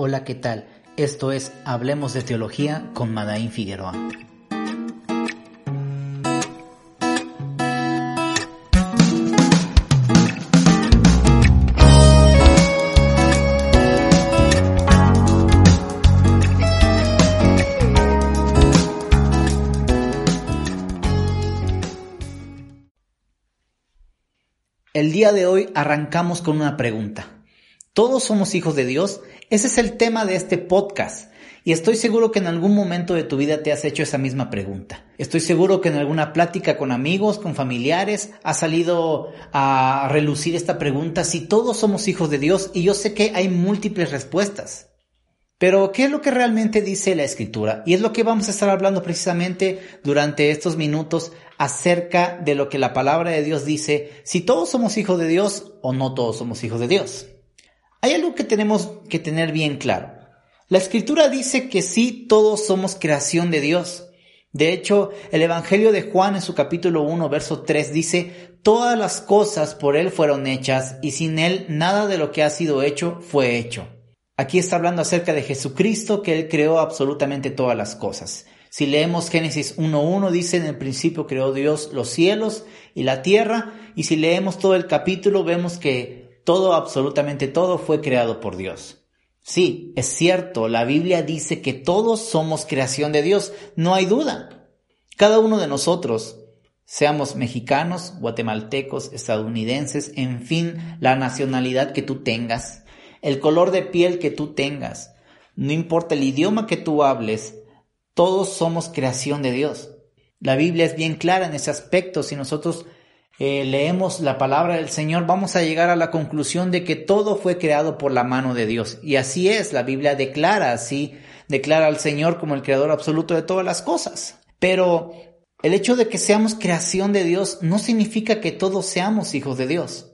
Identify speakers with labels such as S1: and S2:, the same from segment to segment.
S1: Hola, ¿qué tal? Esto es Hablemos de Teología con Madaín Figueroa. El día de hoy arrancamos con una pregunta. ¿Todos somos hijos de Dios? Ese es el tema de este podcast. Y estoy seguro que en algún momento de tu vida te has hecho esa misma pregunta. Estoy seguro que en alguna plática con amigos, con familiares, ha salido a relucir esta pregunta si todos somos hijos de Dios y yo sé que hay múltiples respuestas. Pero, ¿qué es lo que realmente dice la Escritura? Y es lo que vamos a estar hablando precisamente durante estos minutos acerca de lo que la palabra de Dios dice, si todos somos hijos de Dios o no todos somos hijos de Dios. Hay algo que tenemos que tener bien claro. La escritura dice que sí, todos somos creación de Dios. De hecho, el Evangelio de Juan en su capítulo 1, verso 3 dice, todas las cosas por Él fueron hechas y sin Él nada de lo que ha sido hecho fue hecho. Aquí está hablando acerca de Jesucristo, que Él creó absolutamente todas las cosas. Si leemos Génesis 1.1, dice en el principio creó Dios los cielos y la tierra, y si leemos todo el capítulo vemos que todo, absolutamente todo fue creado por Dios. Sí, es cierto, la Biblia dice que todos somos creación de Dios, no hay duda. Cada uno de nosotros, seamos mexicanos, guatemaltecos, estadounidenses, en fin, la nacionalidad que tú tengas, el color de piel que tú tengas, no importa el idioma que tú hables, todos somos creación de Dios. La Biblia es bien clara en ese aspecto si nosotros eh, leemos la palabra del Señor, vamos a llegar a la conclusión de que todo fue creado por la mano de Dios. Y así es, la Biblia declara así, declara al Señor como el creador absoluto de todas las cosas. Pero el hecho de que seamos creación de Dios no significa que todos seamos hijos de Dios.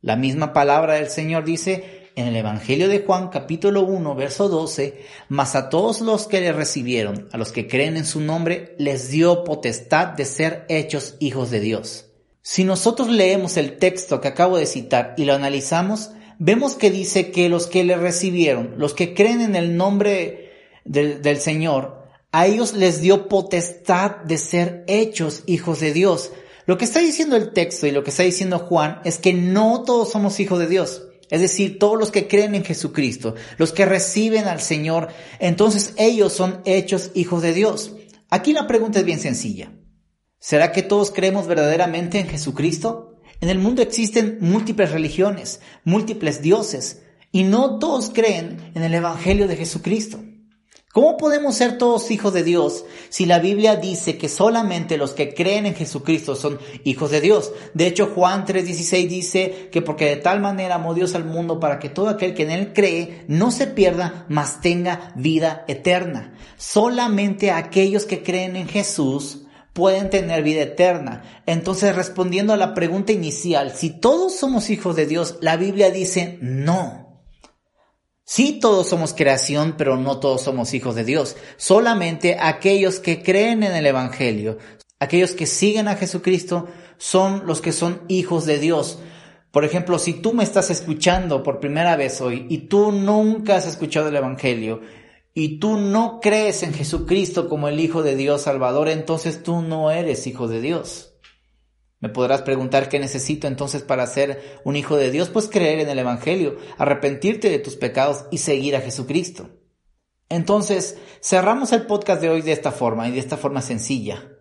S1: La misma palabra del Señor dice en el Evangelio de Juan capítulo 1 verso 12, mas a todos los que le recibieron, a los que creen en su nombre, les dio potestad de ser hechos hijos de Dios. Si nosotros leemos el texto que acabo de citar y lo analizamos, vemos que dice que los que le recibieron, los que creen en el nombre del, Señor, a ellos les dio potestad de ser hechos hijos de Dios. Lo que está diciendo el texto y lo que está diciendo Juan es que no todos somos hijos de Dios. Es decir, todos los que creen en Jesucristo, los que reciben al Señor, entonces ellos son hechos hijos de Dios. Aquí la pregunta es bien sencilla. ¿Será que todos creemos verdaderamente en Jesucristo? En el mundo existen múltiples religiones, múltiples dioses, y no todos creen en el Evangelio de Jesucristo. ¿Cómo podemos ser todos hijos de Dios si la Biblia dice que solamente los que creen en Jesucristo son hijos de Dios? De hecho, Juan 3:16 dice que porque de tal manera amó Dios al mundo para que todo aquel que en él cree no se pierda, mas tenga vida eterna. Solamente aquellos que creen en Jesús pueden tener vida eterna. Entonces, respondiendo a la pregunta inicial, si todos somos hijos de Dios, la Biblia dice no. Sí, todos somos creación, pero no todos somos hijos de Dios. Solamente aquellos que creen en el Evangelio, aquellos que siguen a Jesucristo, son los que son hijos de Dios. Por ejemplo, si tú me estás escuchando por primera vez hoy y tú nunca has escuchado el Evangelio y tú no crees en Jesucristo como el Hijo de Dios Salvador, entonces tú no eres hijo de Dios. Me podrás preguntar qué necesito entonces para ser un hijo de Dios, pues creer en el Evangelio, arrepentirte de tus pecados y seguir a Jesucristo. Entonces, cerramos el podcast de hoy de esta forma y de esta forma sencilla.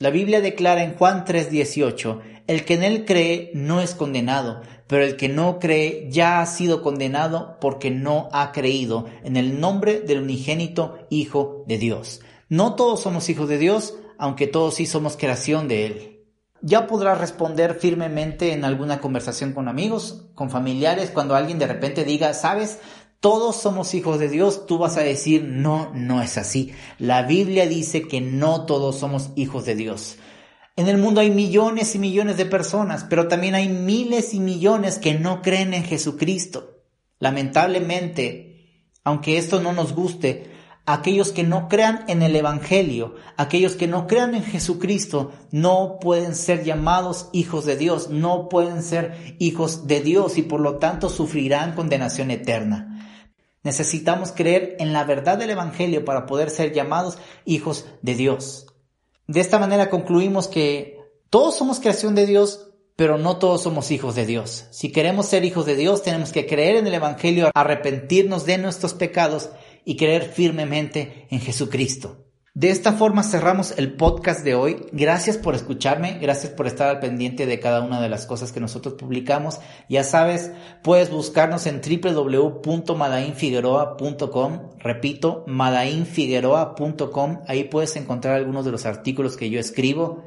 S1: La Biblia declara en Juan 3:18, el que en él cree no es condenado, pero el que no cree ya ha sido condenado porque no ha creído en el nombre del unigénito Hijo de Dios. No todos somos hijos de Dios, aunque todos sí somos creación de Él. Ya podrás responder firmemente en alguna conversación con amigos, con familiares, cuando alguien de repente diga, sabes, todos somos hijos de Dios, tú vas a decir, no, no es así. La Biblia dice que no todos somos hijos de Dios. En el mundo hay millones y millones de personas, pero también hay miles y millones que no creen en Jesucristo. Lamentablemente, aunque esto no nos guste, aquellos que no crean en el Evangelio, aquellos que no crean en Jesucristo, no pueden ser llamados hijos de Dios, no pueden ser hijos de Dios y por lo tanto sufrirán condenación eterna. Necesitamos creer en la verdad del Evangelio para poder ser llamados hijos de Dios. De esta manera concluimos que todos somos creación de Dios, pero no todos somos hijos de Dios. Si queremos ser hijos de Dios, tenemos que creer en el Evangelio, arrepentirnos de nuestros pecados y creer firmemente en Jesucristo. De esta forma cerramos el podcast de hoy. Gracias por escucharme, gracias por estar al pendiente de cada una de las cosas que nosotros publicamos. Ya sabes, puedes buscarnos en www.madainfigueroa.com. Repito, madainfigueroa.com. Ahí puedes encontrar algunos de los artículos que yo escribo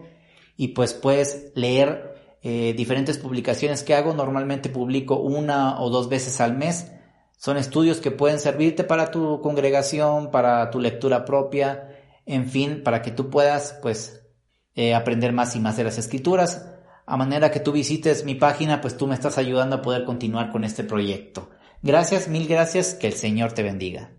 S1: y pues puedes leer eh, diferentes publicaciones que hago. Normalmente publico una o dos veces al mes. Son estudios que pueden servirte para tu congregación, para tu lectura propia en fin, para que tú puedas, pues, eh, aprender más y más de las escrituras. A manera que tú visites mi página, pues tú me estás ayudando a poder continuar con este proyecto. Gracias, mil gracias, que el Señor te bendiga.